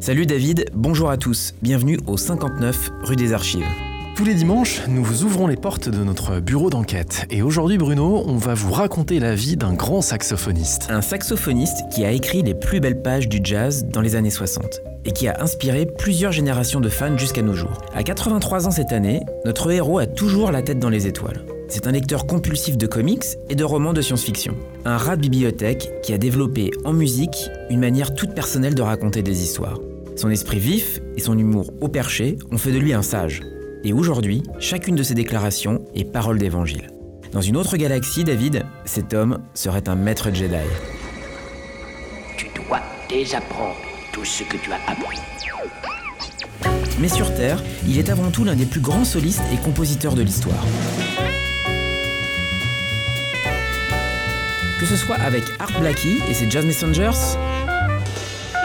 Salut David, bonjour à tous, bienvenue au 59 rue des Archives. Tous les dimanches, nous vous ouvrons les portes de notre bureau d'enquête. Et aujourd'hui, Bruno, on va vous raconter la vie d'un grand saxophoniste. Un saxophoniste qui a écrit les plus belles pages du jazz dans les années 60 et qui a inspiré plusieurs générations de fans jusqu'à nos jours. À 83 ans cette année, notre héros a toujours la tête dans les étoiles. C'est un lecteur compulsif de comics et de romans de science-fiction. Un rat de bibliothèque qui a développé en musique une manière toute personnelle de raconter des histoires. Son esprit vif et son humour au perché ont fait de lui un sage. Et aujourd'hui, chacune de ses déclarations est parole d'évangile. Dans une autre galaxie, David, cet homme serait un maître Jedi. Tu dois désapprendre tout ce que tu as appris. Mais sur Terre, il est avant tout l'un des plus grands solistes et compositeurs de l'histoire. Que ce soit avec Art Blakey et ses Jazz Messengers,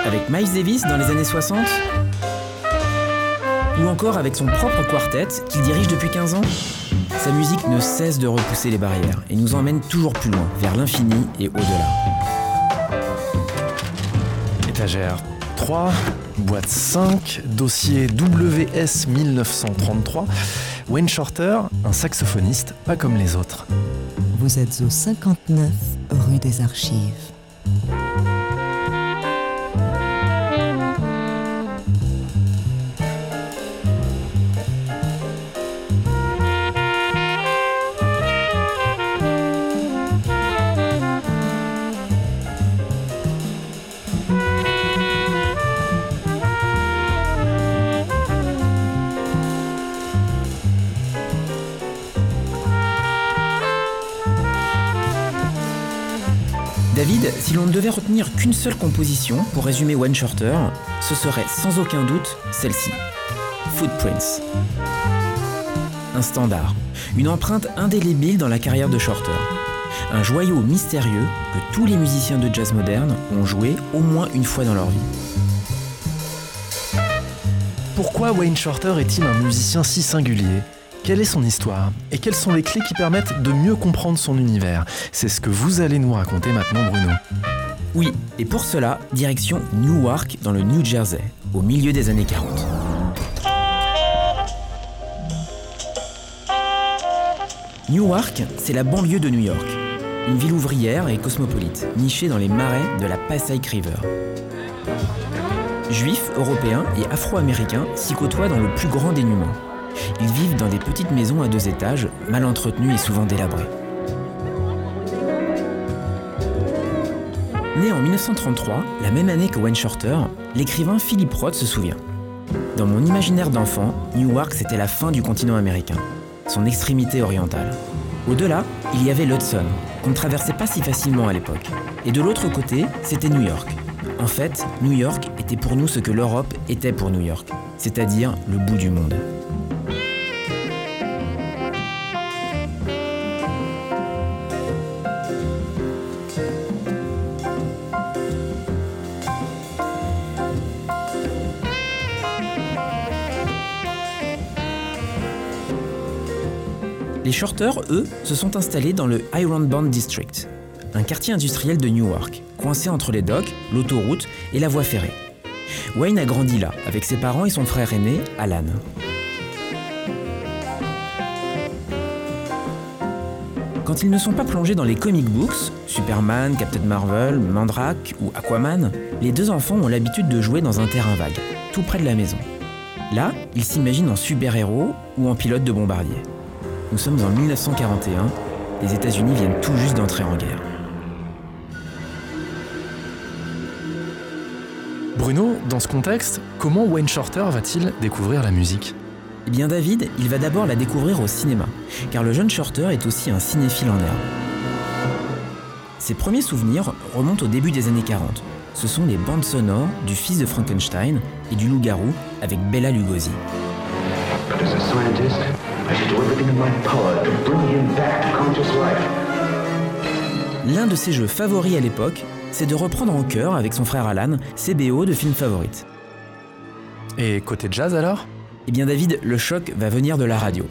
avec Miles Davis dans les années 60, ou encore avec son propre quartet qu'il dirige depuis 15 ans Sa musique ne cesse de repousser les barrières et nous emmène toujours plus loin, vers l'infini et au-delà. Étagère 3, boîte 5, dossier WS 1933. Wayne Shorter, un saxophoniste pas comme les autres. Vous êtes au 59 rue des Archives. Retenir qu'une seule composition pour résumer Wayne Shorter, ce serait sans aucun doute celle-ci. Footprints. Un standard, une empreinte indélébile dans la carrière de Shorter. Un joyau mystérieux que tous les musiciens de jazz moderne ont joué au moins une fois dans leur vie. Pourquoi Wayne Shorter est-il un musicien si singulier? Quelle est son histoire? Et quelles sont les clés qui permettent de mieux comprendre son univers? C'est ce que vous allez nous raconter maintenant, Bruno. Oui, et pour cela, direction Newark dans le New Jersey, au milieu des années 40. Newark, c'est la banlieue de New York, une ville ouvrière et cosmopolite, nichée dans les marais de la Passaic River. Juifs, Européens et Afro-Américains s'y côtoient dans le plus grand dénuement. Ils vivent dans des petites maisons à deux étages, mal entretenues et souvent délabrées. En 1933, la même année que Wayne Shorter, l'écrivain Philip Roth se souvient. Dans mon imaginaire d'enfant, Newark c'était la fin du continent américain, son extrémité orientale. Au-delà, il y avait l'Hudson, qu'on ne traversait pas si facilement à l'époque. Et de l'autre côté, c'était New York. En fait, New York était pour nous ce que l'Europe était pour New York, c'est-à-dire le bout du monde. Shorters, eux, se sont installés dans le Ironbound District, un quartier industriel de Newark, coincé entre les docks, l'autoroute et la voie ferrée. Wayne a grandi là, avec ses parents et son frère aîné, Alan. Quand ils ne sont pas plongés dans les comic books, Superman, Captain Marvel, Mandrake ou Aquaman, les deux enfants ont l'habitude de jouer dans un terrain vague, tout près de la maison. Là, ils s'imaginent en super-héros ou en pilote de bombardier. Nous sommes en 1941, les États-Unis viennent tout juste d'entrer en guerre. Bruno, dans ce contexte, comment Wayne Shorter va-t-il découvrir la musique? Eh bien David, il va d'abord la découvrir au cinéma, car le jeune Shorter est aussi un cinéphile en herbe. Ses premiers souvenirs remontent au début des années 40. Ce sont les bandes sonores du fils de Frankenstein et du loup-garou avec Bella Lugosi. L'un de ses jeux favoris à l'époque, c'est de reprendre en chœur avec son frère Alan ses BO de films favorites. Et côté jazz alors? Eh bien David, le choc va venir de la radio.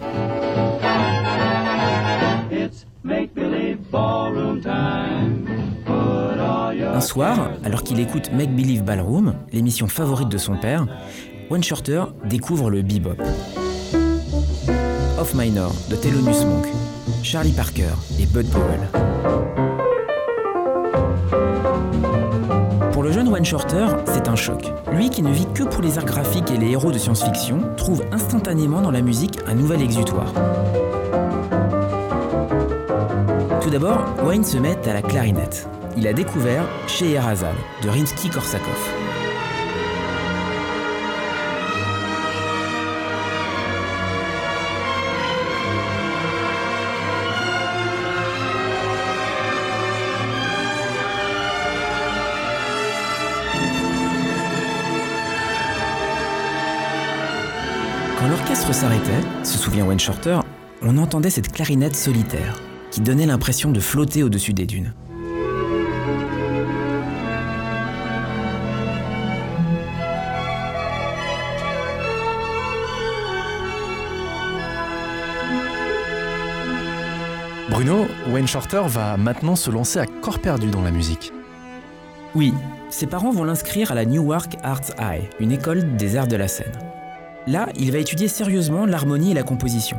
Un soir, alors qu'il écoute Make Believe Ballroom, l'émission favorite de son père, Wayne Shorter découvre le bebop. Minor de Thelonious Monk, Charlie Parker et Bud Powell. Pour le jeune Wayne Shorter, c'est un choc. Lui qui ne vit que pour les arts graphiques et les héros de science-fiction, trouve instantanément dans la musique un nouvel exutoire. Tout d'abord, Wayne se met à la clarinette. Il a découvert Scheherazade de Rimsky-Korsakov. L'orchestre s'arrêtait, se souvient Wayne Shorter, on entendait cette clarinette solitaire qui donnait l'impression de flotter au-dessus des dunes. Bruno, Wayne Shorter va maintenant se lancer à corps perdu dans la musique. Oui, ses parents vont l'inscrire à la Newark Arts High, une école des arts de la scène. Là, il va étudier sérieusement l'harmonie et la composition.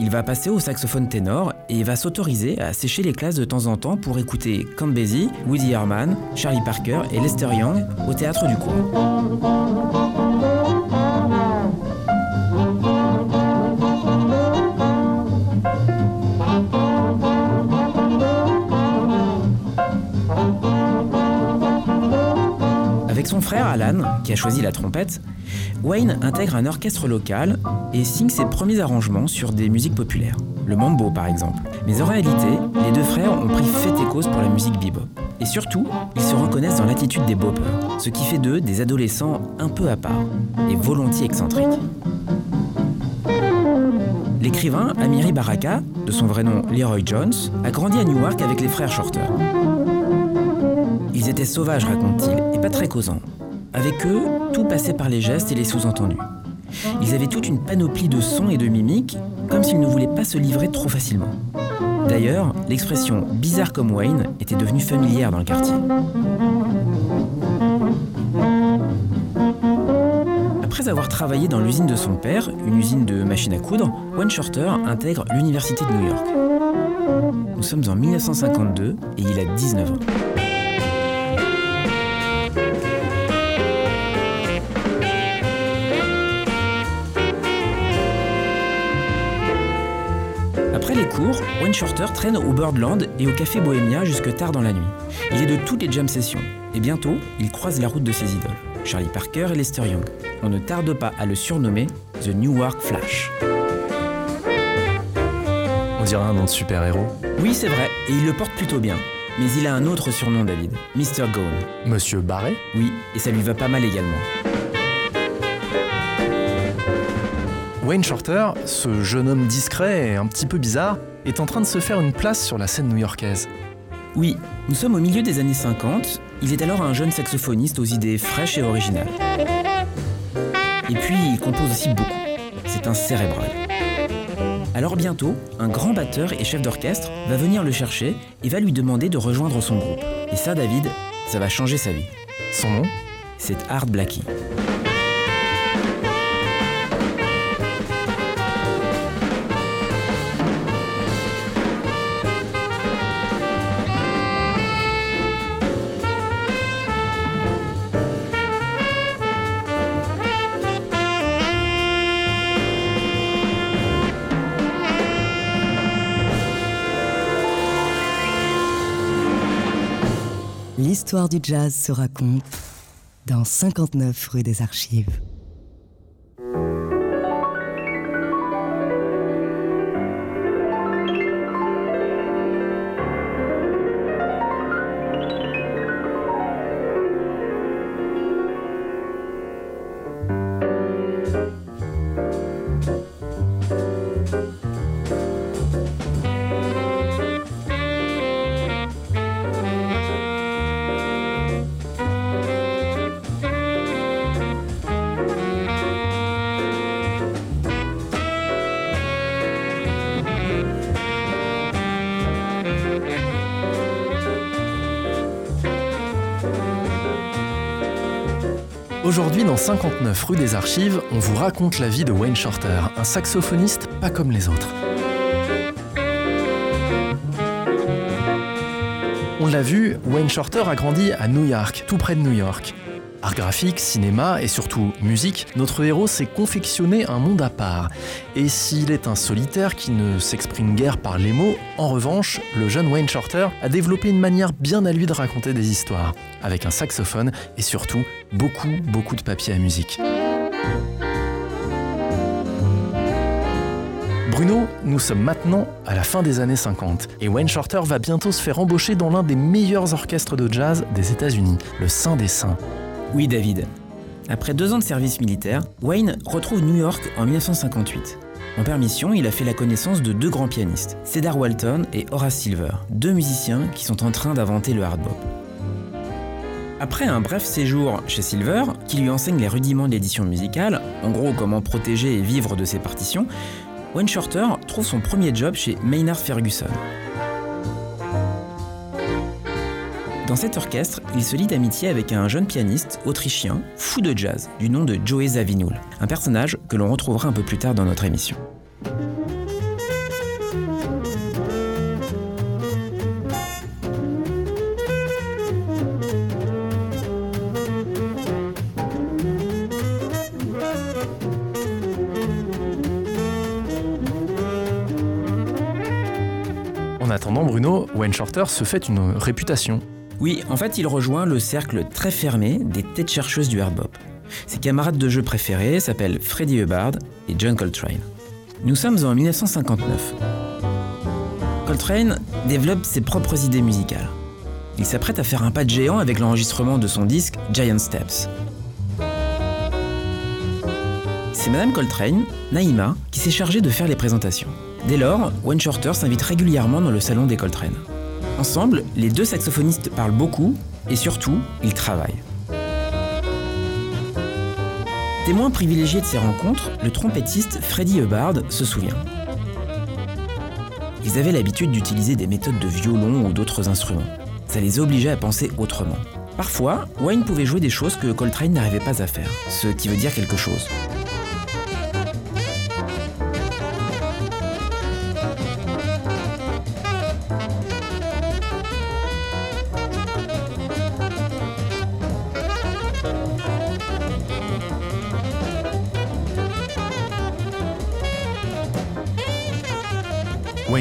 Il va passer au saxophone ténor et va s'autoriser à sécher les classes de temps en temps pour écouter Count Basie, Woody Herman, Charlie Parker et Lester Young au théâtre du coin. Avec son frère Alan, qui a choisi la trompette, Wayne intègre un orchestre local et signe ses premiers arrangements sur des musiques populaires, le mambo par exemple. Mais en réalité, les deux frères ont pris fait et cause pour la musique bebop. Et surtout, ils se reconnaissent dans l'attitude des boppers, ce qui fait d'eux des adolescents un peu à part et volontiers excentriques. L'écrivain Amiri Baraka, de son vrai nom Leroy Jones, a grandi à Newark avec les frères Shorter. Ils étaient sauvages, raconte-t-il, et pas très causants. Avec eux, tout passait par les gestes et les sous-entendus. Ils avaient toute une panoplie de sons et de mimiques, comme s'ils ne voulaient pas se livrer trop facilement. D'ailleurs, l'expression bizarre comme Wayne était devenue familière dans le quartier. Après avoir travaillé dans l'usine de son père, une usine de machines à coudre, Wayne Shorter intègre l'université de New York. Nous sommes en 1952 et il a 19 ans. Shorter traîne au Birdland et au Café Bohemia jusque tard dans la nuit. Il est de toutes les jam sessions. Et bientôt, il croise la route de ses idoles, Charlie Parker et Lester Young. On ne tarde pas à le surnommer The Newark Flash. On dirait un nom de super-héros. Oui, c'est vrai, et il le porte plutôt bien. Mais il a un autre surnom, David, Mr. Gone. Monsieur Barré Oui, et ça lui va pas mal également. Wayne Shorter, ce jeune homme discret et un petit peu bizarre, est en train de se faire une place sur la scène new-yorkaise. Oui, nous sommes au milieu des années 50. Il est alors un jeune saxophoniste aux idées fraîches et originales. Et puis, il compose aussi beaucoup. C'est un cérébral. Alors bientôt, un grand batteur et chef d'orchestre va venir le chercher et va lui demander de rejoindre son groupe. Et ça, David, ça va changer sa vie. Son nom? C'est Art Blackie. L'histoire du jazz se raconte dans 59 rue des Archives. Aujourd'hui, dans 59 rue des Archives, on vous raconte la vie de Wayne Shorter, un saxophoniste pas comme les autres. On l'a vu, Wayne Shorter a grandi à New York, tout près de New York. Art graphique, cinéma et surtout musique, notre héros s'est confectionné un monde à part. Et s'il est un solitaire qui ne s'exprime guère par les mots, en revanche, le jeune Wayne Shorter a développé une manière bien à lui de raconter des histoires, avec un saxophone et surtout beaucoup, beaucoup de papier à musique. Bruno, nous sommes maintenant à la fin des années 50 et Wayne Shorter va bientôt se faire embaucher dans l'un des meilleurs orchestres de jazz des États-Unis, le Saint des Saints. Oui, David. Après deux ans de service militaire, Wayne retrouve New York en 1958. En permission, il a fait la connaissance de deux grands pianistes, Cedar Walton et Horace Silver, deux musiciens qui sont en train d'inventer le hard bop. Après un bref séjour chez Silver, qui lui enseigne les rudiments de l'édition musicale, en gros comment protéger et vivre de ses partitions, Wayne Shorter trouve son premier job chez Maynard Ferguson, Dans cet orchestre, il se lie d'amitié avec un jeune pianiste autrichien, fou de jazz, du nom de Joey Zawinul, un personnage que l'on retrouvera un peu plus tard dans notre émission. En attendant, Bruno, Wayne Shorter se fait une réputation. Oui, en fait, il rejoint le cercle très fermé des têtes chercheuses du hard bop. Ses camarades de jeu préférés s'appellent Freddie Hubbard et John Coltrane. Nous sommes en 1959. Coltrane développe ses propres idées musicales. Il s'apprête à faire un pas de géant avec l'enregistrement de son disque Giant Steps. C'est Madame Coltrane, Naïma, qui s'est chargée de faire les présentations. Dès lors, Wayne Shorter s'invite régulièrement dans le salon des Coltrane. Ensemble, les deux saxophonistes parlent beaucoup et surtout, ils travaillent. Témoin privilégié de ces rencontres, le trompettiste Freddie Hubbard se souvient. Ils avaient l'habitude d'utiliser des méthodes de violon ou d'autres instruments. Ça les obligeait à penser autrement. Parfois, Wayne pouvait jouer des choses que Coltrane n'arrivait pas à faire, ce qui veut dire quelque chose.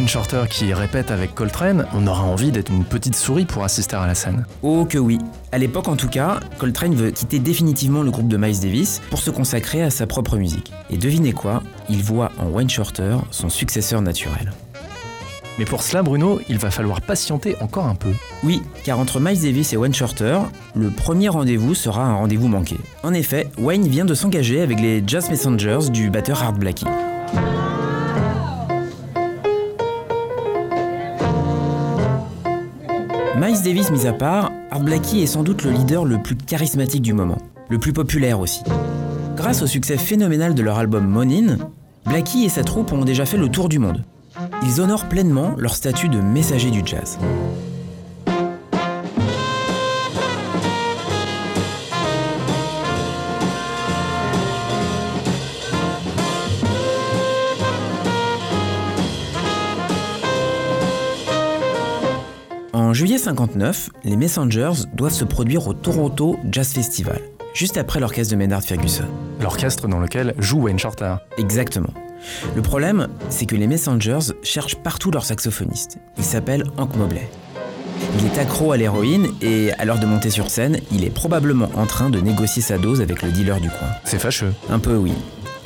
Wayne Shorter qui répète avec Coltrane, on aura envie d'être une petite souris pour assister à la scène. Oh que oui. À l'époque en tout cas, Coltrane veut quitter définitivement le groupe de Miles Davis pour se consacrer à sa propre musique. Et devinez quoi Il voit en Wayne Shorter son successeur naturel. Mais pour cela, Bruno, il va falloir patienter encore un peu. Oui, car entre Miles Davis et Wayne Shorter, le premier rendez-vous sera un rendez-vous manqué. En effet, Wayne vient de s'engager avec les Jazz Messengers du batteur Art Blakey. Miles Davis mis à part, Art Blakey est sans doute le leader le plus charismatique du moment, le plus populaire aussi. Grâce au succès phénoménal de leur album Monin, Blakey et sa troupe ont déjà fait le tour du monde. Ils honorent pleinement leur statut de messager du jazz. Juillet 59, les Messengers doivent se produire au Toronto Jazz Festival, juste après l'orchestre de Maynard Ferguson. L'orchestre dans lequel joue Wayne Shorter. Exactement. Le problème, c'est que les Messengers cherchent partout leur saxophoniste. Il s'appelle Hank Mobley. Il est accro à l'héroïne et à l'heure de monter sur scène, il est probablement en train de négocier sa dose avec le dealer du coin. C'est fâcheux. Un peu oui.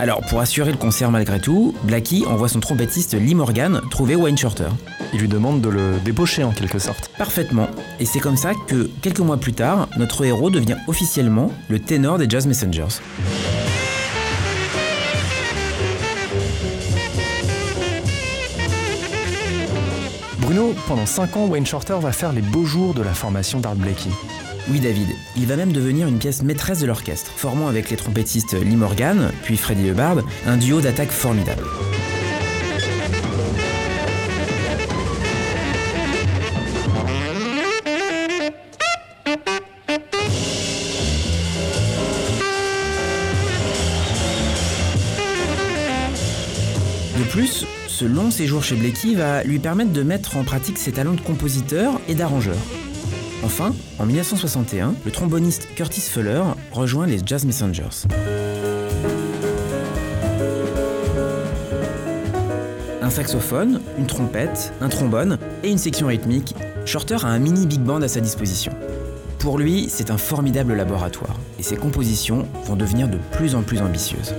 Alors pour assurer le concert malgré tout, Blackie envoie son trompettiste Lee Morgan trouver Wayne Shorter. Il lui demande de le débaucher en quelque sorte. Parfaitement. Et c'est comme ça que, quelques mois plus tard, notre héros devient officiellement le ténor des Jazz Messengers. Bruno, pendant 5 ans, Wayne Shorter va faire les beaux jours de la formation d'Art Blakey. Oui David, il va même devenir une pièce maîtresse de l'orchestre, formant avec les trompettistes Lee Morgan, puis Freddy Hubbard, un duo d'attaque formidable. De plus, ce long séjour chez Blakey va lui permettre de mettre en pratique ses talents de compositeur et d'arrangeur. Enfin, en 1961, le tromboniste Curtis Fuller rejoint les Jazz Messengers. Un saxophone, une trompette, un trombone et une section rythmique, Shorter a un mini big band à sa disposition. Pour lui, c'est un formidable laboratoire et ses compositions vont devenir de plus en plus ambitieuses.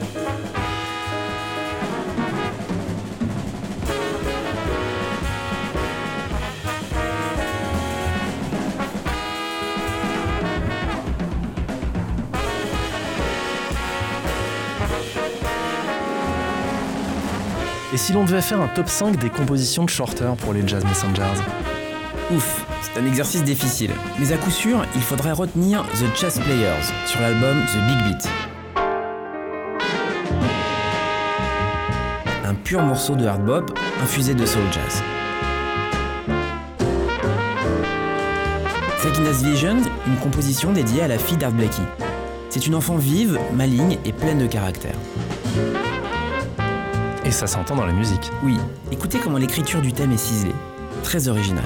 Si l'on devait faire un top 5 des compositions de Shorter pour les Jazz Messengers Ouf, c'est un exercice difficile. Mais à coup sûr, il faudrait retenir The Chess Players sur l'album The Big Beat. Un pur morceau de hard bop infusé de soul jazz. Sakina's Vision, une composition dédiée à la fille d'Art Blakey. C'est une enfant vive, maligne et pleine de caractère. Et ça s'entend dans la musique. Oui, écoutez comment l'écriture du thème est ciselée. Très originale.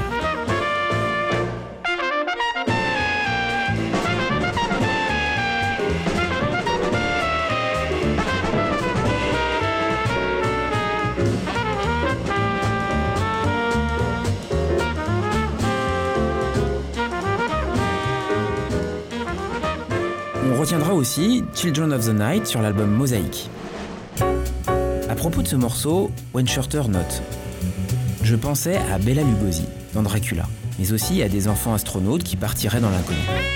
On retiendra aussi Children of the Night sur l'album Mosaic. À propos de ce morceau, Wayne Shorter note Je pensais à Bella Lugosi dans Dracula, mais aussi à des enfants astronautes qui partiraient dans l'inconnu.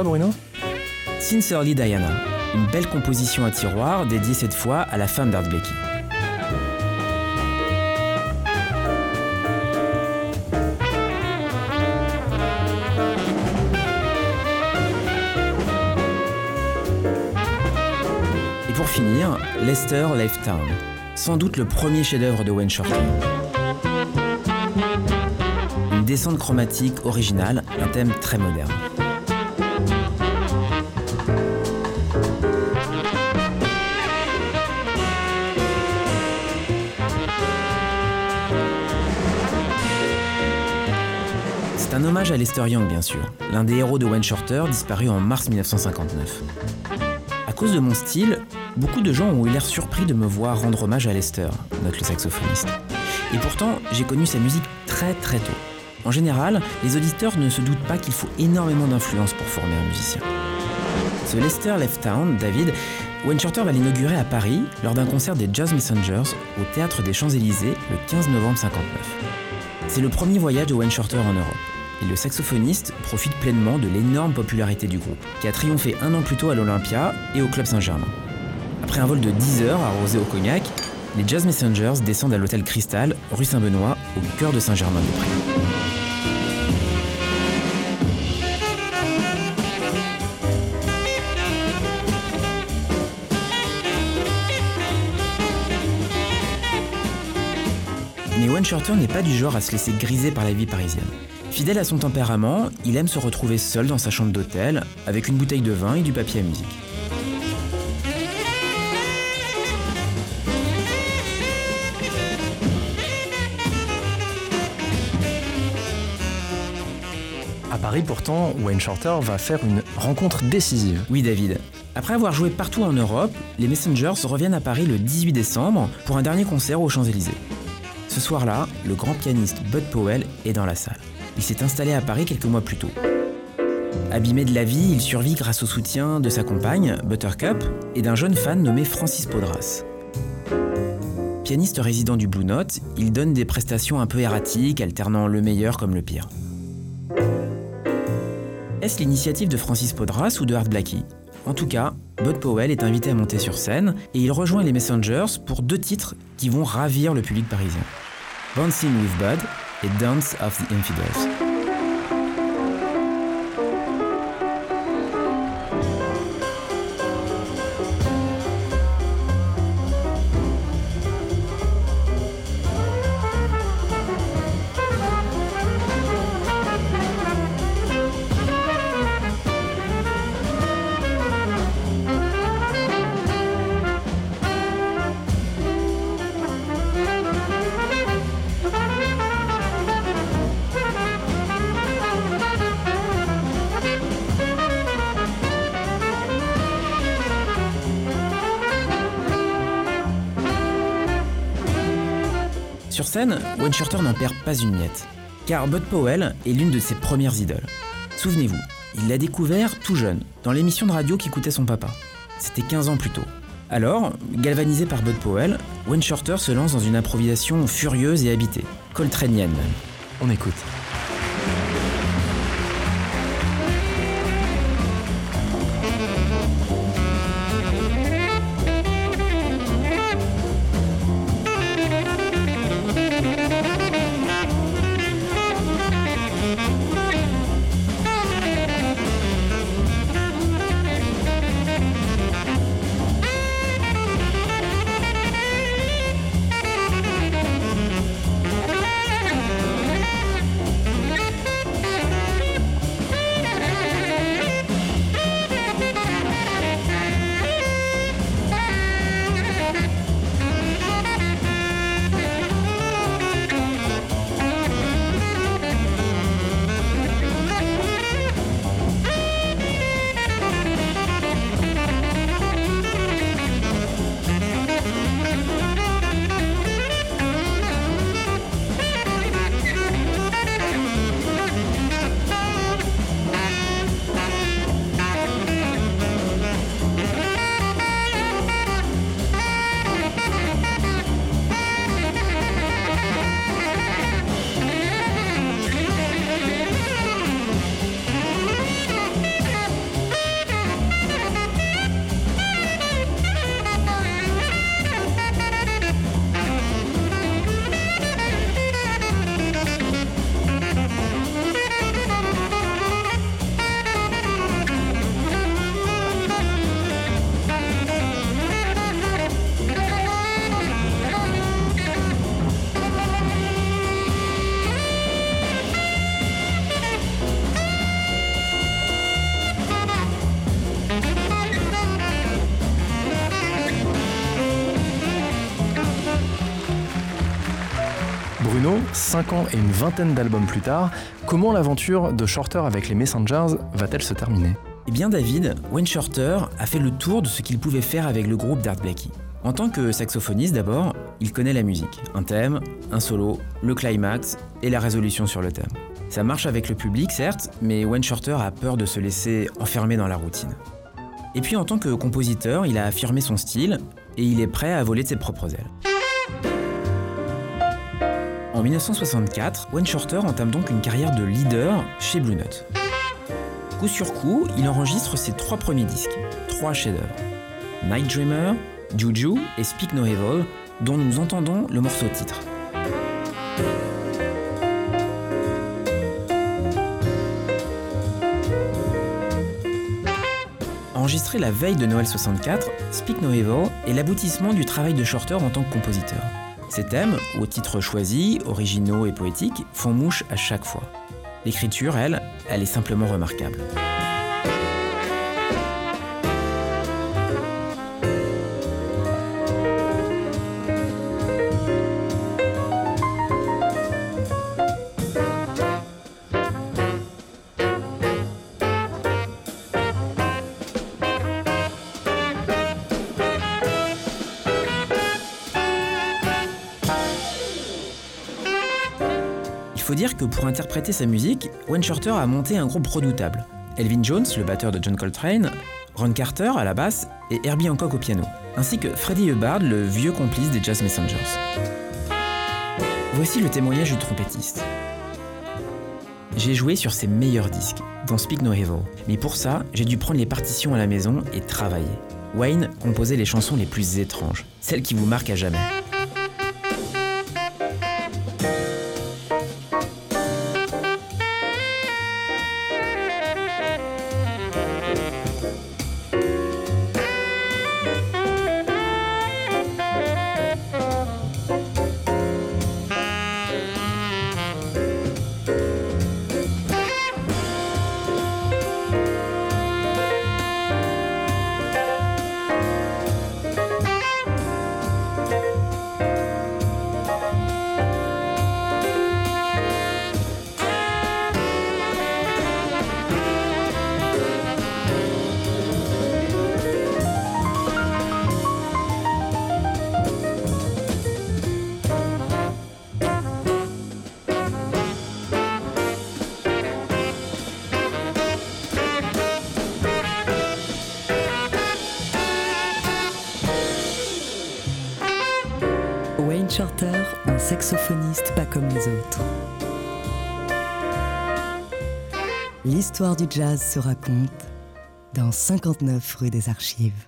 Bruno? Sincerely Diana, une belle composition à tiroir dédiée cette fois à la femme d'Art Blakey. Et pour finir, Lester Left Town, sans doute le premier chef-d'œuvre de Wayne Shorter. Une descente chromatique originale, un thème très moderne. Un hommage à Lester Young, bien sûr, l'un des héros de Wayne Shorter, disparu en mars 1959. À cause de mon style, beaucoup de gens ont eu l'air surpris de me voir rendre hommage à Lester, note le saxophoniste. Et pourtant, j'ai connu sa musique très très tôt. En général, les auditeurs ne se doutent pas qu'il faut énormément d'influence pour former un musicien. Ce Lester Left Town, David, Wayne Shorter va l'inaugurer à Paris lors d'un concert des Jazz Messengers au Théâtre des Champs-Élysées le 15 novembre 59. C'est le premier voyage de Wayne Shorter en Europe. Et le saxophoniste profite pleinement de l'énorme popularité du groupe, qui a triomphé un an plus tôt à l'Olympia et au Club Saint-Germain. Après un vol de 10 heures arrosé au cognac, les Jazz Messengers descendent à l'hôtel Cristal, rue Saint-Benoît, au cœur de Saint-Germain-des-Prés. Mais Wayne Shorter n'est pas du genre à se laisser griser par la vie parisienne. Fidèle à son tempérament, il aime se retrouver seul dans sa chambre d'hôtel, avec une bouteille de vin et du papier à musique. À Paris, pourtant, Wayne Shorter va faire une rencontre décisive. Oui David. Après avoir joué partout en Europe, les Messengers reviennent à Paris le 18 décembre pour un dernier concert aux Champs-Élysées. Ce soir-là, le grand pianiste Bud Powell est dans la salle. Il s'est installé à Paris quelques mois plus tôt. Abîmé de la vie, il survit grâce au soutien de sa compagne, Buttercup, et d'un jeune fan nommé Francis Podras. Pianiste résident du Blue Note, il donne des prestations un peu erratiques, alternant le meilleur comme le pire. Est-ce l'initiative de Francis Podras ou de Art Blakey En tout cas, Bud Powell est invité à monter sur scène et il rejoint les Messengers pour deux titres qui vont ravir le public parisien. Bouncing with Bud et Dance of the Infidels. Shorter n'en perd pas une miette, car Bud Powell est l'une de ses premières idoles. Souvenez-vous, il l'a découvert tout jeune, dans l'émission de radio qui coûtait son papa. C'était 15 ans plus tôt. Alors, galvanisé par Bud Powell, Wayne Shorter se lance dans une improvisation furieuse et habitée, coltraneenne même. On écoute. 5 ans et une vingtaine d'albums plus tard, comment l'aventure de Shorter avec les Messengers va-t-elle se terminer? Eh bien David, Wayne Shorter a fait le tour de ce qu'il pouvait faire avec le groupe d'Art Blakey. En tant que saxophoniste d'abord, il connaît la musique. Un thème, un solo, le climax et la résolution sur le thème. Ça marche avec le public certes, mais Wayne Shorter a peur de se laisser enfermer dans la routine. Et puis en tant que compositeur, il a affirmé son style et il est prêt à voler de ses propres ailes. En 1964, Wayne Shorter entame donc une carrière de leader chez Blue Note. Coup sur coup, il enregistre ses trois premiers disques, trois chefs-d'œuvre Night Dreamer, Juju et Speak No Evil, dont nous entendons le morceau titre. Enregistré la veille de Noël 64, Speak No Evil est l'aboutissement du travail de Shorter en tant que compositeur. Ces thèmes, aux titres choisis, originaux et poétiques, font mouche à chaque fois. L'écriture, elle, elle est simplement remarquable. Pour interpréter sa musique, Wayne Shorter a monté un groupe redoutable. Elvin Jones, le batteur de John Coltrane, Ron Carter à la basse et Herbie Hancock au piano, ainsi que Freddie Hubbard, le vieux complice des Jazz Messengers. Voici le témoignage du trompettiste. j'ai joué sur ses meilleurs disques, dont Speak No Evil. Mais pour ça, j'ai dû prendre les partitions à la maison et travailler. Wayne composait les chansons les plus étranges, celles qui vous marquent à jamais. Comme les autres. L'histoire du jazz se raconte dans 59 rue des Archives.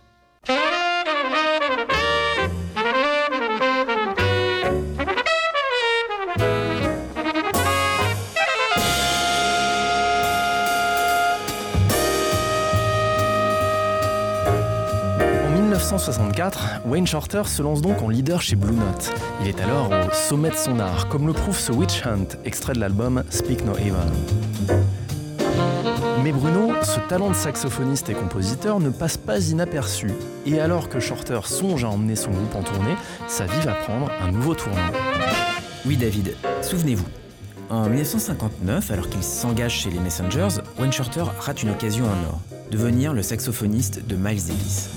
Wayne Shorter se lance donc en leader chez Blue Note. Il est alors au sommet de son art, comme le prouve ce Witch Hunt, extrait de l'album Speak No Evil. Mais Bruno, ce talent de saxophoniste et compositeur ne passe pas inaperçu. Et alors que Shorter songe à emmener son groupe en tournée, sa vie va prendre un nouveau tournant. Oui David, souvenez-vous. En 1959, alors qu'il s'engage chez les Messengers, Wayne Shorter rate une occasion en or, devenir le saxophoniste de Miles Davis.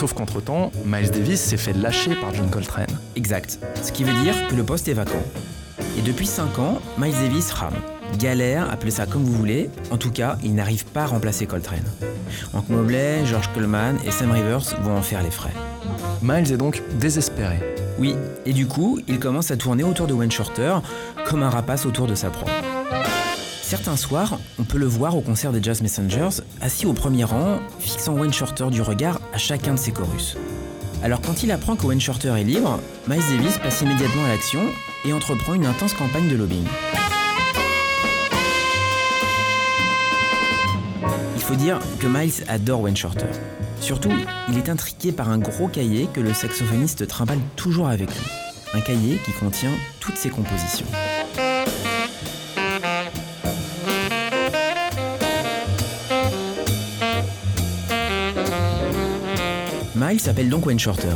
Sauf qu'entre-temps, Miles Davis s'est fait lâcher par John Coltrane. Exact. Ce qui veut dire que le poste est vacant. Et depuis 5 ans, Miles Davis rame. Galère, appelez ça comme vous voulez. En tout cas, il n'arrive pas à remplacer Coltrane. Hank Mobley, George Coleman et Sam Rivers vont en faire les frais. Miles est donc désespéré. Oui, et du coup, il commence à tourner autour de Wayne Shorter, comme un rapace autour de sa proie. Certains soirs, on peut le voir au concert des Jazz Messengers, assis au premier rang, fixant Wayne Shorter du regard à chacun de ses chorus. Alors quand il apprend que Wayne Shorter est libre, Miles Davis passe immédiatement à l'action et entreprend une intense campagne de lobbying. Il faut dire que Miles adore Wayne Shorter. Surtout, il est intrigué par un gros cahier que le saxophoniste trimballe toujours avec lui. Un cahier qui contient toutes ses compositions. Miles s'appelle donc Wayne Shorter.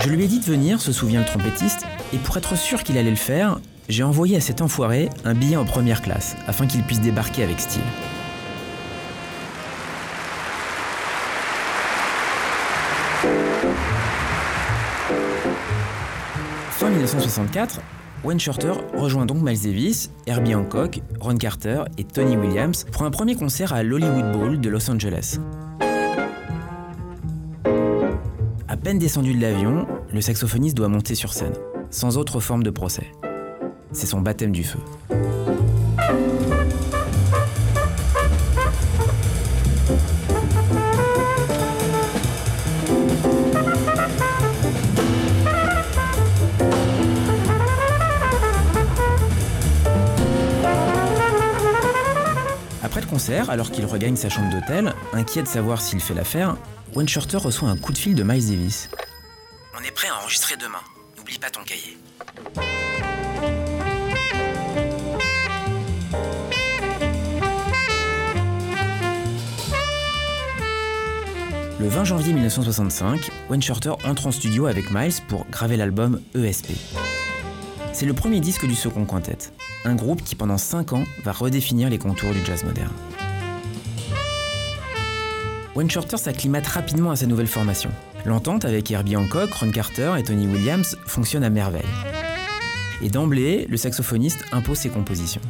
Je lui ai dit de venir, se souvient le trompettiste, et pour être sûr qu'il allait le faire, j'ai envoyé à cet enfoiré un billet en première classe, afin qu'il puisse débarquer avec style. Fin 1964, Wayne Shorter rejoint donc Miles Davis, Herbie Hancock, Ron Carter et Tony Williams pour un premier concert à l'Hollywood Bowl de Los Angeles. Peine descendu de l'avion, le saxophoniste doit monter sur scène, sans autre forme de procès. C'est son baptême du feu. Concert, alors qu'il regagne sa chambre d'hôtel, inquiet de savoir s'il fait l'affaire, Wayne Shorter reçoit un coup de fil de Miles Davis. On est prêt à enregistrer demain. N'oublie pas ton cahier. Le 20 janvier 1965, Wayne Shorter entre en studio avec Miles pour graver l'album ESP. C'est le premier disque du Second Quintet, un groupe qui pendant 5 ans va redéfinir les contours du jazz moderne. Wayne Shorter s'acclimate rapidement à sa nouvelle formation. L'entente avec Herbie Hancock, Ron Carter et Tony Williams fonctionne à merveille. Et d'emblée, le saxophoniste impose ses compositions.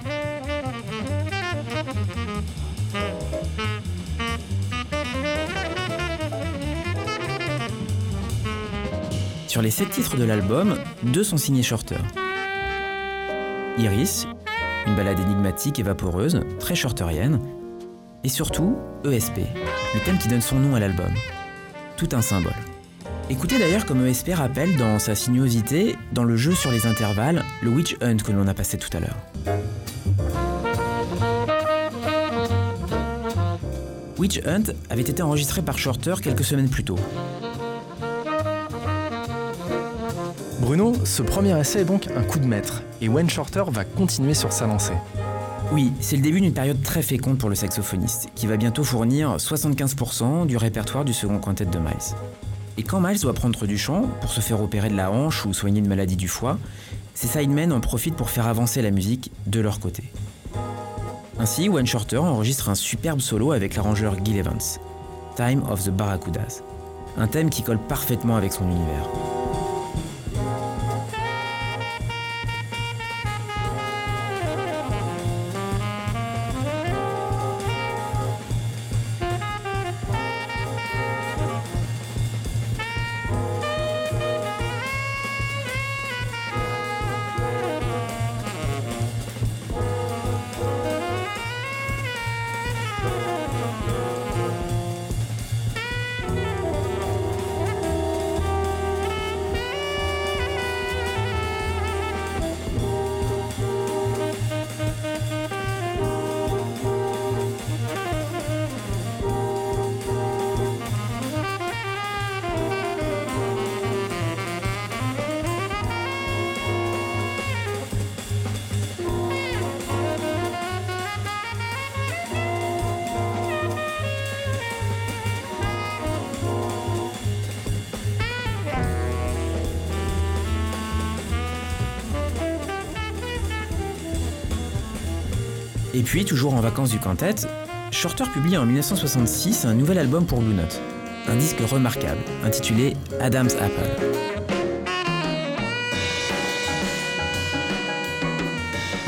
Sur les 7 titres de l'album, deux sont signés Shorter. Iris, une balade énigmatique et vaporeuse, très shorterienne, et surtout ESP, le thème qui donne son nom à l'album. Tout un symbole. Écoutez d'ailleurs comme ESP rappelle dans sa sinuosité, dans le jeu sur les intervalles, le Witch Hunt que l'on a passé tout à l'heure. Witch Hunt avait été enregistré par Shorter quelques semaines plus tôt. Bruno, ce premier essai est donc un coup de maître, et Wayne Shorter va continuer sur sa lancée. Oui, c'est le début d'une période très féconde pour le saxophoniste, qui va bientôt fournir 75% du répertoire du second quintet de Miles. Et quand Miles doit prendre du chant, pour se faire opérer de la hanche ou soigner une maladie du foie, ses sidemen en profitent pour faire avancer la musique de leur côté. Ainsi, Wayne Shorter enregistre un superbe solo avec l'arrangeur Gil Evans, Time of the Barracudas, un thème qui colle parfaitement avec son univers. Et puis, toujours en vacances du quintet, Shorter publie en 1966 un nouvel album pour Blue Note, un disque remarquable, intitulé Adam's Apple.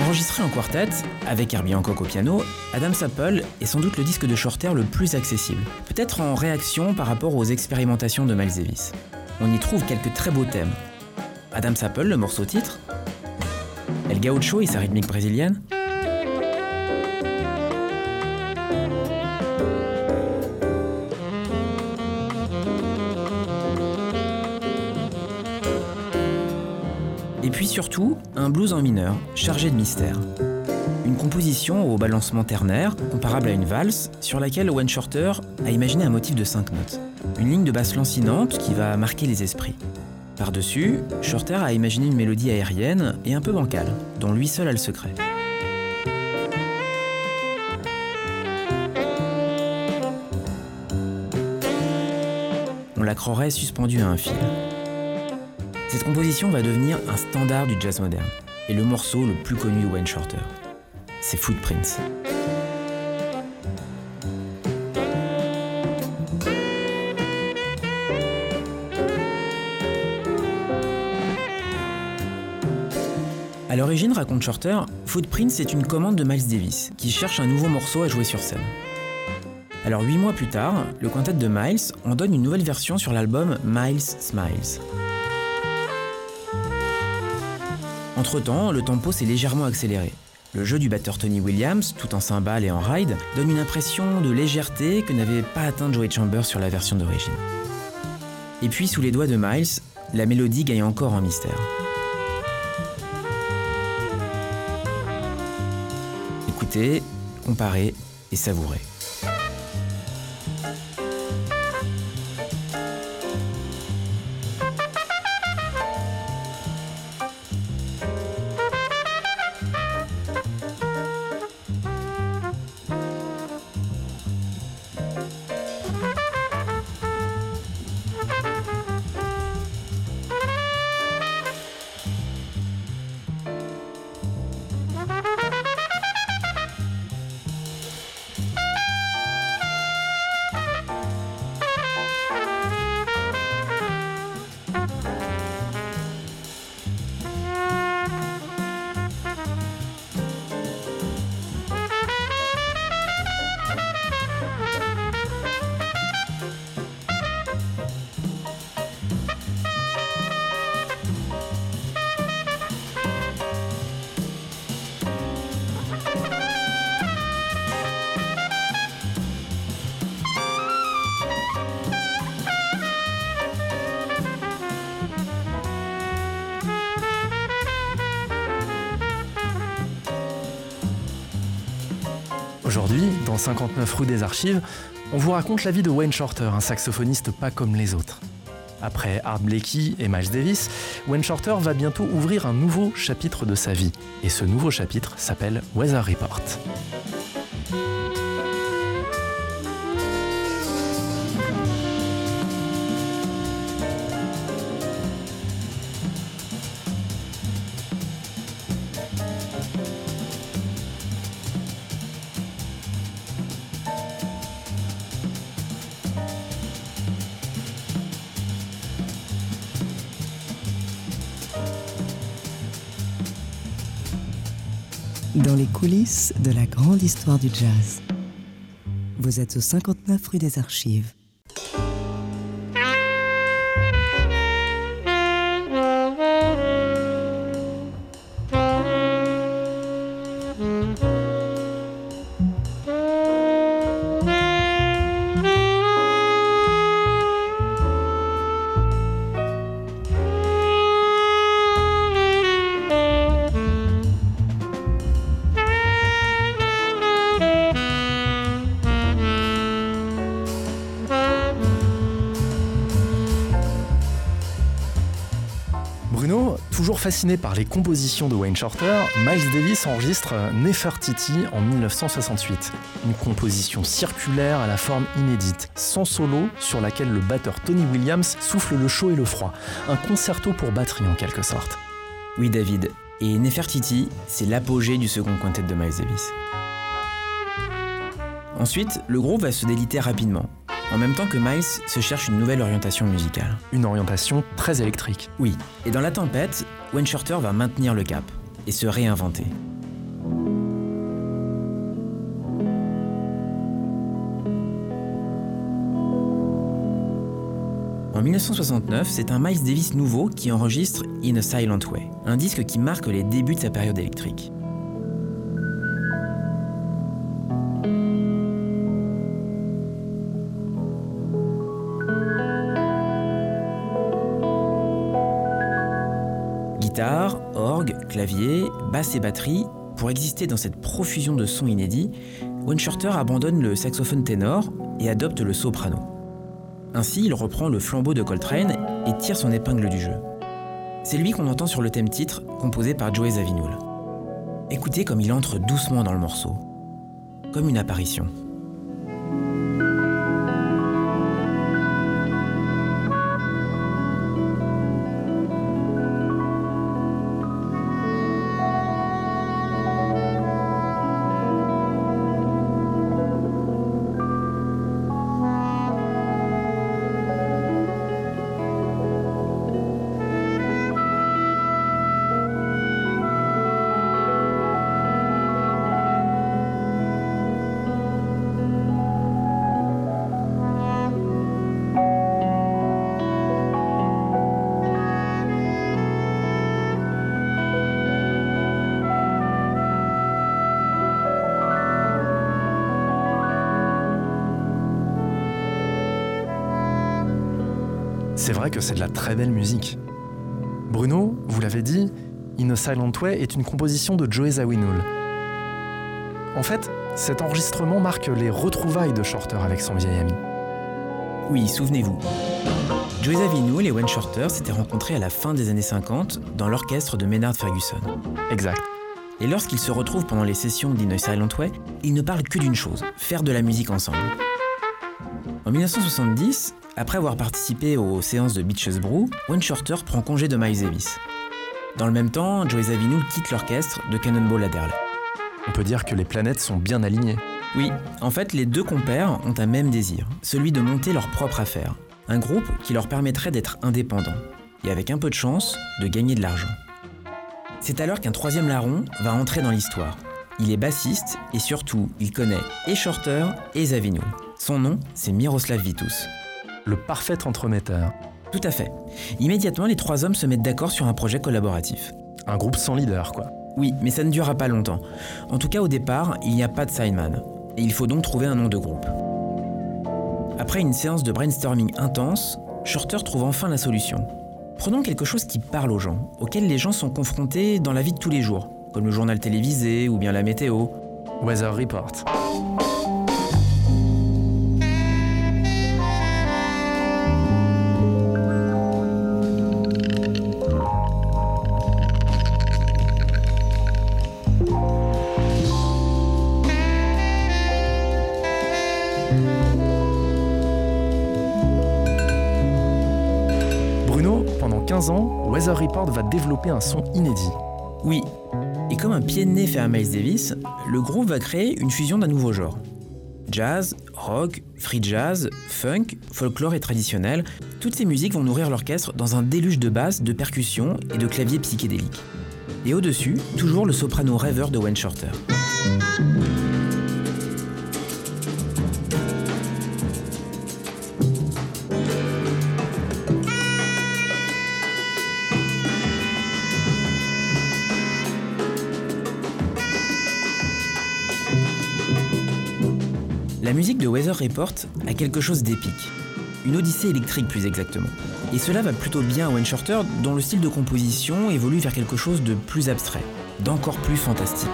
Enregistré en quartet, avec Herbie Hancock au piano, Adam's Apple est sans doute le disque de Shorter le plus accessible, peut-être en réaction par rapport aux expérimentations de Miles. On y trouve quelques très beaux thèmes. Adam's Apple, le morceau titre, El Gaucho et sa rythmique brésilienne, surtout, un blues en mineur, chargé de mystère. Une composition au balancement ternaire, comparable à une valse, sur laquelle Wayne Shorter a imaginé un motif de cinq notes. Une ligne de basse lancinante qui va marquer les esprits. Par-dessus, Shorter a imaginé une mélodie aérienne et un peu bancale, dont lui seul a le secret. On la croirait suspendue à un fil. Cette composition va devenir un standard du jazz moderne et le morceau le plus connu de Wayne Shorter. C'est Footprints. À l'origine, raconte Shorter, Footprints est une commande de Miles Davis, qui cherche un nouveau morceau à jouer sur scène. Alors huit mois plus tard, le quintet de Miles en donne une nouvelle version sur l'album Miles Smiles. Entre-temps, le tempo s'est légèrement accéléré. Le jeu du batteur Tony Williams, tout en cymbales et en ride, donne une impression de légèreté que n'avait pas atteint Joey Chambers sur la version d'origine. Et puis, sous les doigts de Miles, la mélodie gagne encore en mystère. Écoutez, comparez et savourez. Aujourd'hui, dans 59 rue des Archives, on vous raconte la vie de Wayne Shorter, un saxophoniste pas comme les autres. Après Art Blakey et Miles Davis, Wayne Shorter va bientôt ouvrir un nouveau chapitre de sa vie. Et ce nouveau chapitre s'appelle Weather Report. De la grande histoire du jazz. Vous êtes au 59 rue des Archives. Toujours fasciné par les compositions de Wayne Shorter, Miles Davis enregistre Nefertiti en 1968. Une composition circulaire à la forme inédite, sans solo, sur laquelle le batteur Tony Williams souffle le chaud et le froid. Un concerto pour batterie en quelque sorte. Oui, David. Et Nefertiti, c'est l'apogée du second quintet de Miles Davis. Ensuite, le groupe va se déliter rapidement, en même temps que Miles se cherche une nouvelle orientation musicale. Une orientation très électrique. Oui, et dans la tempête, Wayne Shorter va maintenir le cap et se réinventer. En 1969, c'est un Miles Davis nouveau qui enregistre In a Silent Way, un disque qui marque les débuts de sa période électrique. Clavier, basse et batterie, pour exister dans cette profusion de sons inédits, Wayne Shorter abandonne le saxophone ténor et adopte le soprano. Ainsi, il reprend le flambeau de Coltrane et tire son épingle du jeu. C'est lui qu'on entend sur le thème titre, composé par Joey Zawinul. Écoutez comme il entre doucement dans le morceau, comme une apparition. C'est vrai que c'est de la très belle musique. Bruno, vous l'avez dit, In a Silent Way est une composition de Joey Zawinul. En fait, cet enregistrement marque les retrouvailles de Shorter avec son vieil ami. Oui, souvenez-vous. Joey Zawinul et Wayne Shorter s'étaient rencontrés à la fin des années 50 dans l'orchestre de Maynard Ferguson. Exact. Et lorsqu'ils se retrouvent pendant les sessions d'In a Silent Way, ils ne parlent que d'une chose, faire de la musique ensemble. En 1970, après avoir participé aux séances de Beaches Brew, Wayne Shorter prend congé de Miles Davis. Dans le même temps, Joey Zawinul quitte l'orchestre de Cannonball Adderley. On peut dire que les planètes sont bien alignées. Oui, en fait, les deux compères ont un même désir, celui de monter leur propre affaire. Un groupe qui leur permettrait d'être indépendants, et avec un peu de chance, de gagner de l'argent. C'est alors qu'un troisième larron va entrer dans l'histoire. Il est bassiste, et surtout, il connaît et Shorter et Zawinul. Son nom, c'est Miroslav Vitus. Le parfait entremetteur. Tout à fait. Immédiatement, les trois hommes se mettent d'accord sur un projet collaboratif. Un groupe sans leader, quoi. Oui, mais ça ne durera pas longtemps. En tout cas, au départ, il n'y a pas de sideman. Et il faut donc trouver un nom de groupe. Après une séance de brainstorming intense, Shorter trouve enfin la solution. Prenons quelque chose qui parle aux gens, auxquels les gens sont confrontés dans la vie de tous les jours, comme le journal télévisé ou bien la météo. Weather Report. 15 ans, Weather Report va développer un son inédit. Oui. Et comme un pied de nez fait à Miles Davis, le groupe va créer une fusion d'un nouveau genre. Jazz, rock, free jazz, funk, folklore et traditionnel, toutes ces musiques vont nourrir l'orchestre dans un déluge de basses, de percussions et de claviers psychédéliques. Et au-dessus, toujours le soprano rêveur de Wayne Shorter. Report a quelque chose d'épique. Une odyssée électrique plus exactement. Et cela va plutôt bien à Wayne Shorter dont le style de composition évolue vers quelque chose de plus abstrait, d'encore plus fantastique.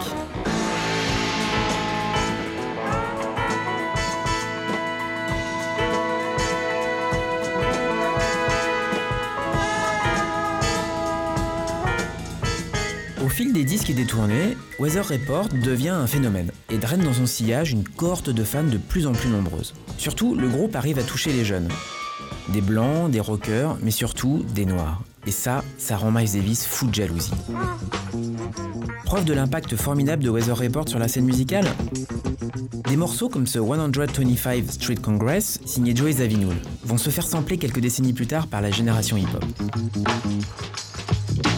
Weather Report devient un phénomène et draine dans son sillage une cohorte de fans de plus en plus nombreuses. Surtout, le groupe arrive à toucher les jeunes. Des blancs, des rockers, mais surtout des noirs. Et ça, ça rend Miles Davis fou de jalousie. Preuve de l'impact formidable de Weather Report sur la scène musicale? Des morceaux comme ce 125 Street Congress, signé Joey Zawinul, vont se faire sampler quelques décennies plus tard par la génération hip-hop.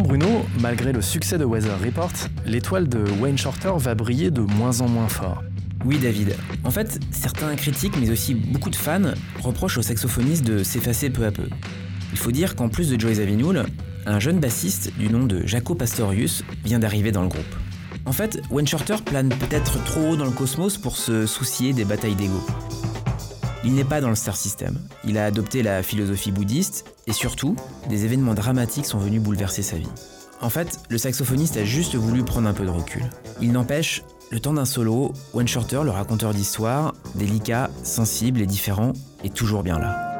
Bruno, malgré le succès de Weather Report, l'étoile de Wayne Shorter va briller de moins en moins fort. Oui David, en fait, certains critiques, mais aussi beaucoup de fans, reprochent au saxophoniste de s'effacer peu à peu. Il faut dire qu'en plus de Joey Zawinul, un jeune bassiste du nom de Jaco Pastorius vient d'arriver dans le groupe. En fait, Wayne Shorter plane peut-être trop haut dans le cosmos pour se soucier des batailles d'ego. Il n'est pas dans le star system. Il a adopté la philosophie bouddhiste et surtout, des événements dramatiques sont venus bouleverser sa vie. En fait, le saxophoniste a juste voulu prendre un peu de recul. Il n'empêche, le temps d'un solo, Wayne Shorter, le raconteur d'histoire, délicat, sensible et différent, est toujours bien là.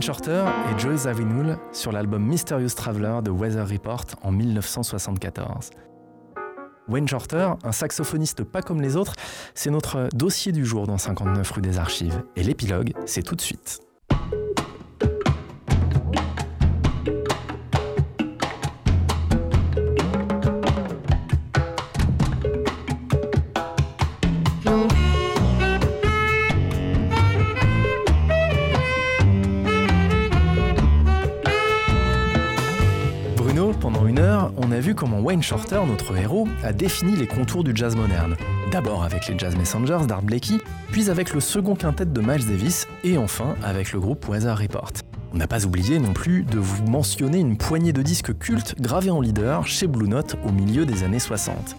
Wayne Shorter et Joey Zawinul sur l'album Mysterious Traveler de Weather Report en 1974. Wayne Shorter, un saxophoniste pas comme les autres, c'est notre dossier du jour dans 59 rue des Archives. Et l'épilogue, c'est tout de suite. Wayne Shorter, notre héros, a défini les contours du jazz moderne. D'abord avec les Jazz Messengers d'Art Blakey, puis avec le second quintet de Miles Davis, et enfin avec le groupe Weather Report. On n'a pas oublié non plus de vous mentionner une poignée de disques cultes gravés en leader chez Blue Note au milieu des années 60.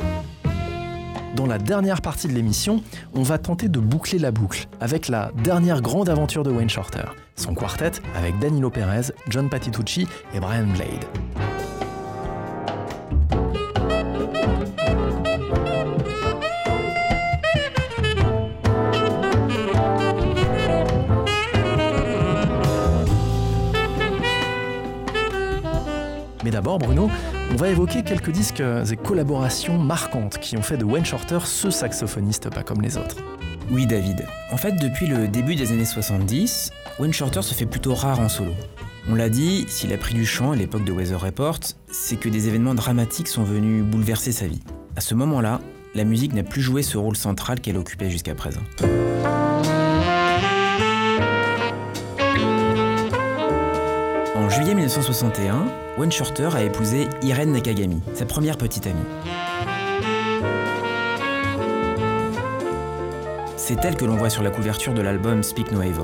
Dans la dernière partie de l'émission, on va tenter de boucler la boucle avec la dernière grande aventure de Wayne Shorter, son quartet avec Danilo Perez, John Patitucci et Brian Blade. D'abord, Bruno, on va évoquer quelques disques et collaborations marquantes qui ont fait de Wayne Shorter ce saxophoniste pas comme les autres. Oui, David. En fait, depuis le début des années 70, Wayne Shorter se fait plutôt rare en solo. On l'a dit, s'il a pris du chant à l'époque de Weather Report, c'est que des événements dramatiques sont venus bouleverser sa vie. À ce moment-là, la musique n'a plus joué ce rôle central qu'elle occupait jusqu'à présent. Juillet 1961, Wayne Shorter a épousé Irene Nakagami, sa première petite amie. C'est elle que l'on voit sur la couverture de l'album Speak No Evil.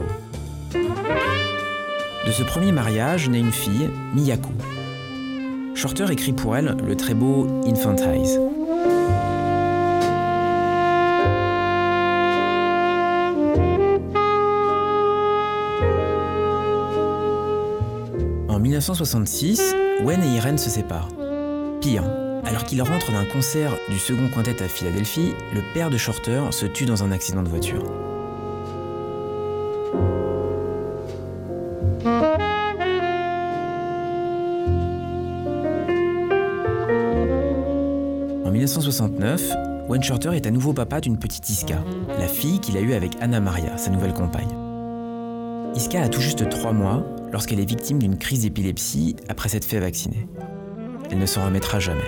De ce premier mariage naît une fille, Miyako. Shorter écrit pour elle le très beau Infantize. 1966, Wayne et Irene se séparent. Pire, alors qu'il rentre d'un concert du second quintet à Philadelphie, le père de Shorter se tue dans un accident de voiture. En 1969, Wayne Shorter est à nouveau papa d'une petite Iska, la fille qu'il a eue avec Anna Maria, sa nouvelle compagne. Iska a tout juste trois mois lorsqu'elle est victime d'une crise d'épilepsie après s'être fait vacciner. Elle ne s'en remettra jamais.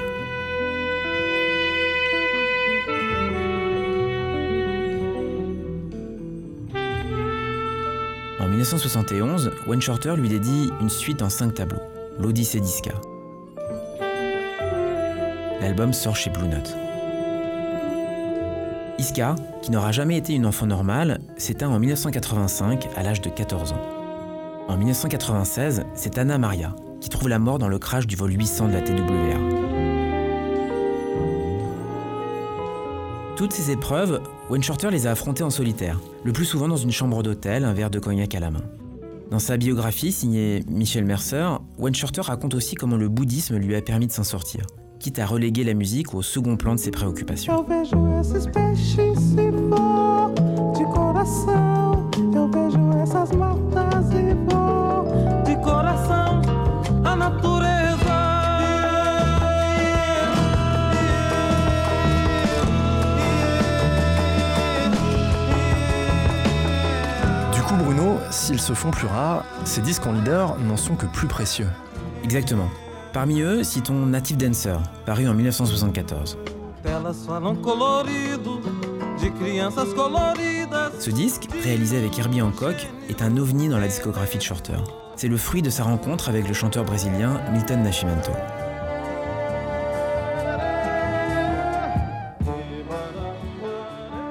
En 1971, Wayne Shorter lui dédie une suite en cinq tableaux, l'Odyssée d'Iska. L'album sort chez Blue Note. Iska, qui n'aura jamais été une enfant normale, s'éteint en 1985 à l'âge de 14 ans. En 1996, c'est Anna Maria qui trouve la mort dans le crash du vol 800 de la TWA. Toutes ces épreuves, Wayne Shorter les a affrontées en solitaire, le plus souvent dans une chambre d'hôtel, un verre de cognac à la main. Dans sa biographie signée Michel Mercer, Wayne Shorter raconte aussi comment le bouddhisme lui a permis de s'en sortir, quitte à reléguer la musique au second plan de ses préoccupations. Du coup, Bruno, s'ils se font plus rares, ces disques en leader n'en sont que plus précieux. Exactement. Parmi eux, citons Native Dancer, paru en 1974. Ce disque, réalisé avec Herbie Hancock, est un ovni dans la discographie de Shorter. C'est le fruit de sa rencontre avec le chanteur brésilien Milton Nascimento.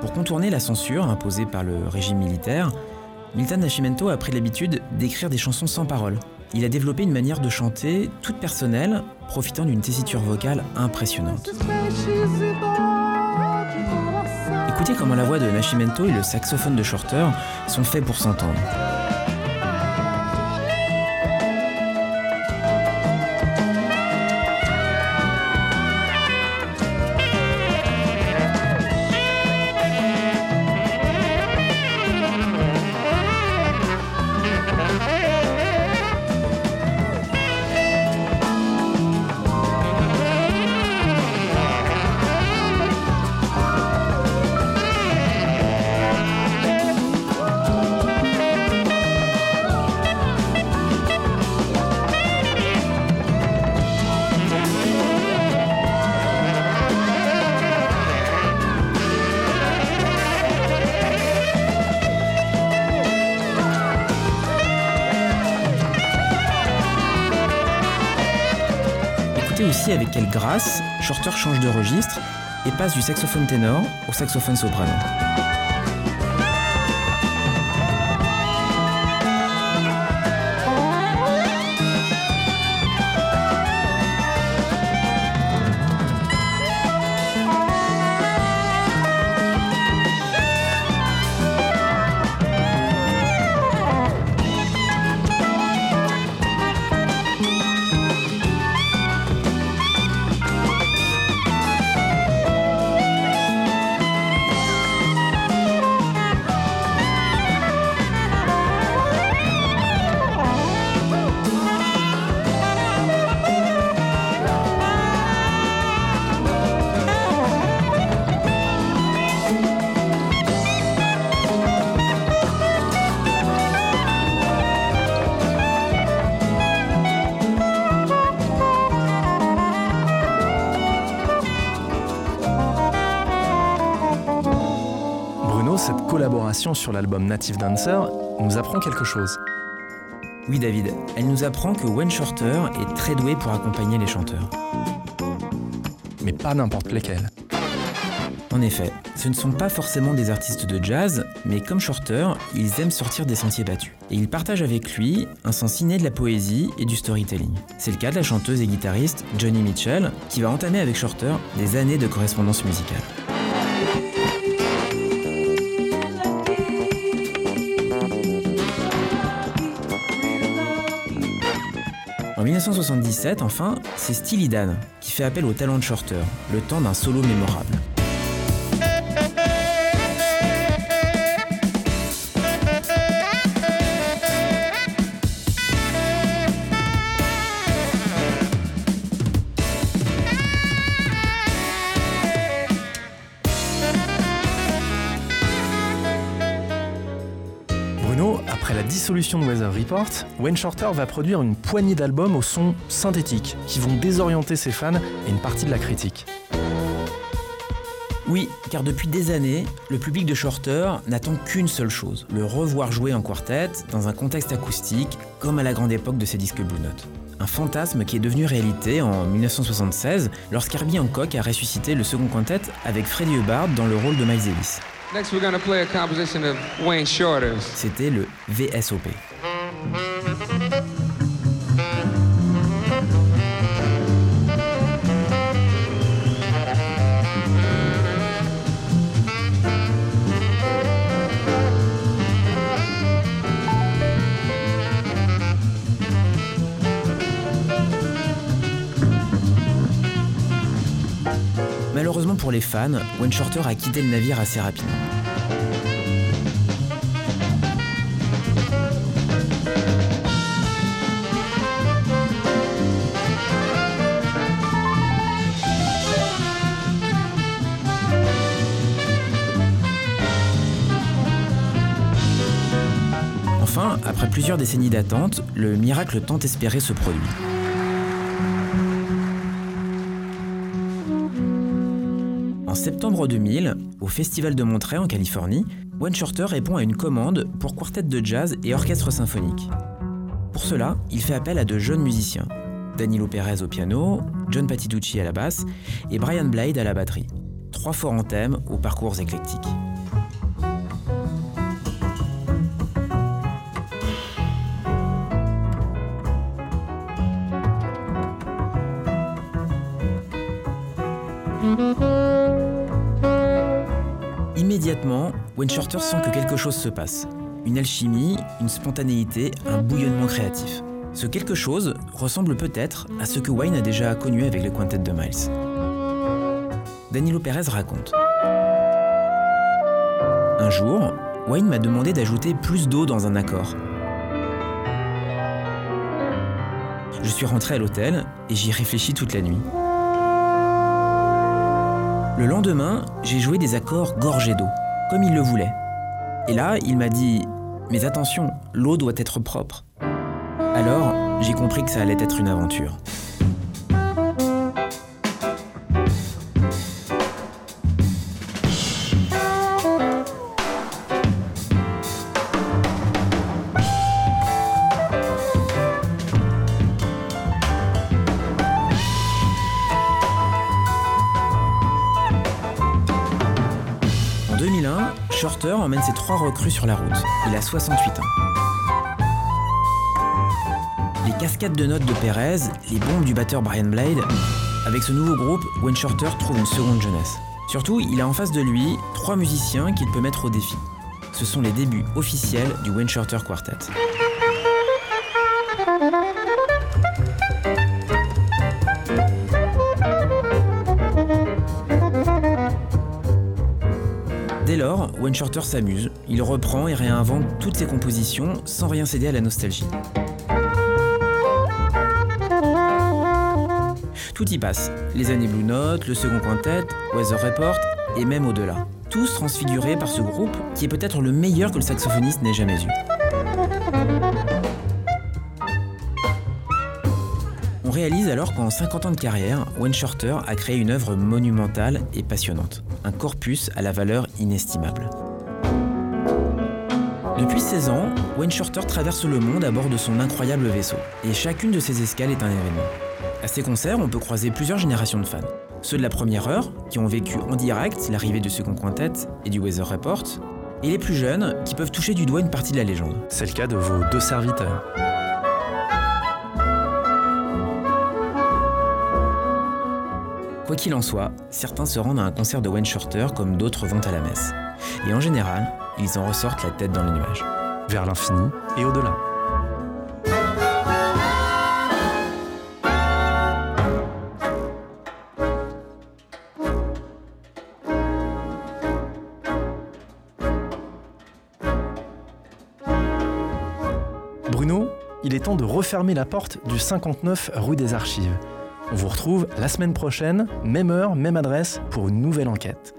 Pour contourner la censure imposée par le régime militaire, Milton Nascimento a pris l'habitude d'écrire des chansons sans paroles. Il a développé une manière de chanter toute personnelle, profitant d'une tessiture vocale impressionnante. Écoutez comment la voix de Nascimento et le saxophone de Shorter sont faits pour s'entendre. Grâce Shorter change de registre et passe du saxophone ténor au saxophone soprano. Collaboration sur l'album Native Dancer nous apprend quelque chose. Oui David, elle nous apprend que Wayne Shorter est très doué pour accompagner les chanteurs. Mais pas n'importe lesquels. En effet, ce ne sont pas forcément des artistes de jazz, mais comme Shorter, ils aiment sortir des sentiers battus. Et ils partagent avec lui un sens inné de la poésie et du storytelling. C'est le cas de la chanteuse et guitariste Johnny Mitchell, qui va entamer avec Shorter des années de correspondance musicale. 1977, enfin, c'est Steely Dan qui fait appel au talent de Shorter, le temps d'un solo mémorable. Dissolution de Weather Report, Wayne Shorter va produire une poignée d'albums au son synthétique qui vont désorienter ses fans et une partie de la critique. Oui, car depuis des années, le public de Shorter n'attend qu'une seule chose, le revoir jouer en quartet dans un contexte acoustique, comme à la grande époque de ses disques Blue Note. Un fantasme qui est devenu réalité en 1976 lorsqu'Herbie Hancock a ressuscité le second quintet avec Freddie Hubbard dans le rôle de Miles Davis. Next, we're gonna play a composition of Wayne Shorter's. C'était le VSOP. Pour les fans, Wayne Shorter a quitté le navire assez rapidement. Enfin, après plusieurs décennies d'attente, le miracle tant espéré se produit. Septembre 2000, au Festival de Monterey en Californie, Wayne Shorter répond à une commande pour quartet de jazz et orchestre symphonique. Pour cela, il fait appel à de jeunes musiciens, Danilo Perez au piano, John Patitucci à la basse et Brian Blade à la batterie. Trois forts en thème aux parcours éclectiques. Immédiatement, Wayne Shorter sent que quelque chose se passe. Une alchimie, une spontanéité, un bouillonnement créatif. Ce quelque chose ressemble peut-être à ce que Wayne a déjà connu avec le quintet de Miles. Danilo Perez raconte. Un jour, Wayne m'a demandé d'ajouter plus d'eau dans un accord. Je suis rentré à l'hôtel et j'y réfléchis toute la nuit. Le lendemain, j'ai joué des accords gorgés d'eau, comme il le voulait. Et là, il m'a dit Mais attention, l'eau doit être propre. Alors, j'ai compris que ça allait être une aventure. Recrues sur la route. Il a 68 ans. Les cascades de notes de Perez, les bombes du batteur Brian Blade, avec ce nouveau groupe, Wayne Shorter trouve une seconde jeunesse. Surtout, il a en face de lui trois musiciens qu'il peut mettre au défi. Ce sont les débuts officiels du Wayne Shorter Quartet. Lors, Wayne Shorter s'amuse, il reprend et réinvente toutes ses compositions sans rien céder à la nostalgie. Tout y passe, les années Blue Note, le second quintet, Weather Report et même au-delà. Tous transfigurés par ce groupe qui est peut-être le meilleur que le saxophoniste n'ait jamais eu. Réalise alors qu'en 50 ans de carrière, Wayne Shorter a créé une œuvre monumentale et passionnante, un corpus à la valeur inestimable. Depuis 16 ans, Wayne Shorter traverse le monde à bord de son incroyable vaisseau, et chacune de ses escales est un événement. À ces concerts, on peut croiser plusieurs générations de fans. Ceux de la première heure, qui ont vécu en direct l'arrivée du second quintet et du Weather Report, et les plus jeunes, qui peuvent toucher du doigt une partie de la légende. C'est le cas de vos deux serviteurs. Quoi qu'il en soit, certains se rendent à un concert de Wayne Shorter comme d'autres vont à la messe. Et en général, ils en ressortent la tête dans les nuages. Vers l'infini et au-delà. Bruno, il est temps de refermer la porte du 59 rue des Archives. On vous retrouve la semaine prochaine, même heure, même adresse, pour une nouvelle enquête.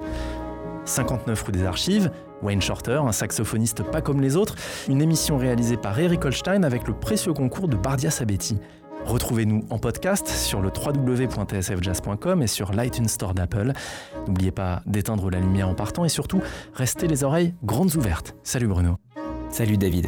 59 rue des Archives, Wayne Shorter, un saxophoniste pas comme les autres, une émission réalisée par Eric Holstein avec le précieux concours de Bardia Sabetti. Retrouvez-nous en podcast sur le www.tsfjazz.com et sur l'iTunes Store d'Apple. N'oubliez pas d'éteindre la lumière en partant et surtout, restez les oreilles grandes ouvertes. Salut Bruno. Salut David.